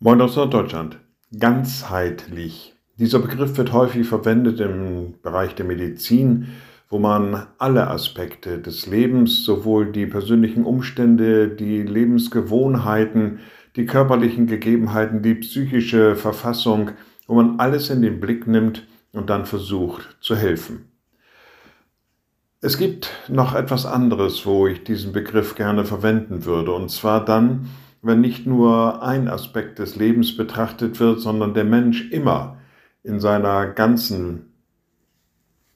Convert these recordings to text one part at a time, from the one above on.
Moin aus Norddeutschland. Ganzheitlich. Dieser Begriff wird häufig verwendet im Bereich der Medizin, wo man alle Aspekte des Lebens, sowohl die persönlichen Umstände, die Lebensgewohnheiten, die körperlichen Gegebenheiten, die psychische Verfassung, wo man alles in den Blick nimmt und dann versucht zu helfen. Es gibt noch etwas anderes, wo ich diesen Begriff gerne verwenden würde, und zwar dann, wenn nicht nur ein Aspekt des Lebens betrachtet wird, sondern der Mensch immer in seiner ganzen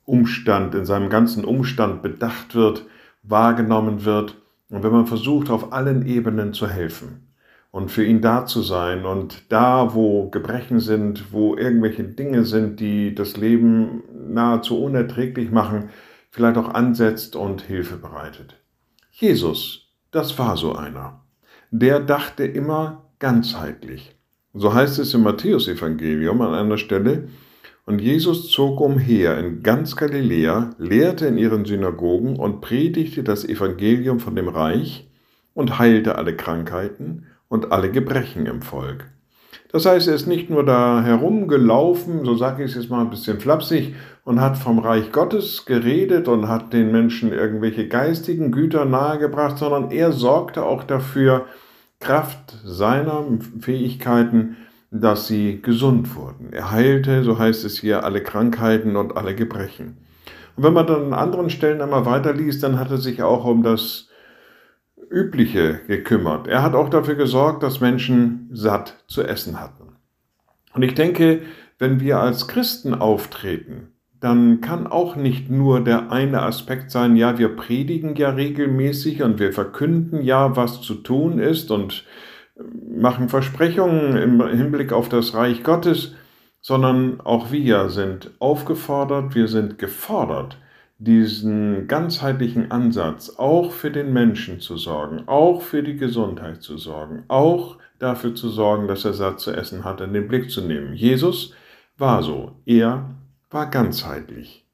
Umstand, in seinem ganzen Umstand bedacht wird, wahrgenommen wird und wenn man versucht, auf allen Ebenen zu helfen und für ihn da zu sein und da, wo Gebrechen sind, wo irgendwelche Dinge sind, die das Leben nahezu unerträglich machen, vielleicht auch ansetzt und Hilfe bereitet. Jesus, das war so einer der dachte immer ganzheitlich. So heißt es im Matthäusevangelium an einer Stelle, und Jesus zog umher in ganz Galiläa, lehrte in ihren Synagogen und predigte das Evangelium von dem Reich und heilte alle Krankheiten und alle Gebrechen im Volk. Das heißt, er ist nicht nur da herumgelaufen, so sage ich es jetzt mal ein bisschen flapsig, und hat vom Reich Gottes geredet und hat den Menschen irgendwelche geistigen Güter nahegebracht, sondern er sorgte auch dafür, Kraft seiner Fähigkeiten, dass sie gesund wurden. Er heilte, so heißt es hier, alle Krankheiten und alle Gebrechen. Und wenn man dann an anderen Stellen einmal weiterliest, dann hat er sich auch um das Übliche gekümmert. Er hat auch dafür gesorgt, dass Menschen satt zu essen hatten. Und ich denke, wenn wir als Christen auftreten, dann kann auch nicht nur der eine Aspekt sein, ja, wir predigen ja regelmäßig und wir verkünden ja, was zu tun ist und machen Versprechungen im Hinblick auf das Reich Gottes, sondern auch wir sind aufgefordert, wir sind gefordert, diesen ganzheitlichen Ansatz auch für den Menschen zu sorgen, auch für die Gesundheit zu sorgen, auch dafür zu sorgen, dass er satt zu essen hat, in den Blick zu nehmen. Jesus war so. Er war ganzheitlich.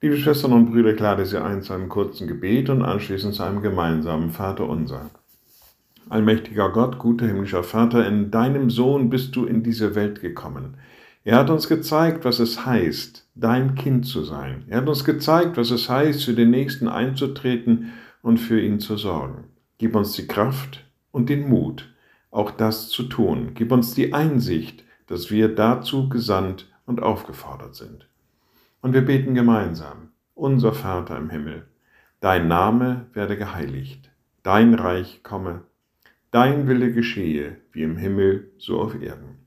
Liebe Schwestern und Brüder, ich lade Sie ein zu einem kurzen Gebet und anschließend zu einem gemeinsamen Vater unser. Allmächtiger Gott, guter himmlischer Vater, in deinem Sohn bist du in diese Welt gekommen. Er hat uns gezeigt, was es heißt, dein Kind zu sein. Er hat uns gezeigt, was es heißt, für den Nächsten einzutreten und für ihn zu sorgen. Gib uns die Kraft und den Mut, auch das zu tun. Gib uns die Einsicht, dass wir dazu gesandt und aufgefordert sind. Und wir beten gemeinsam, unser Vater im Himmel, dein Name werde geheiligt, dein Reich komme, dein Wille geschehe, wie im Himmel, so auf Erden.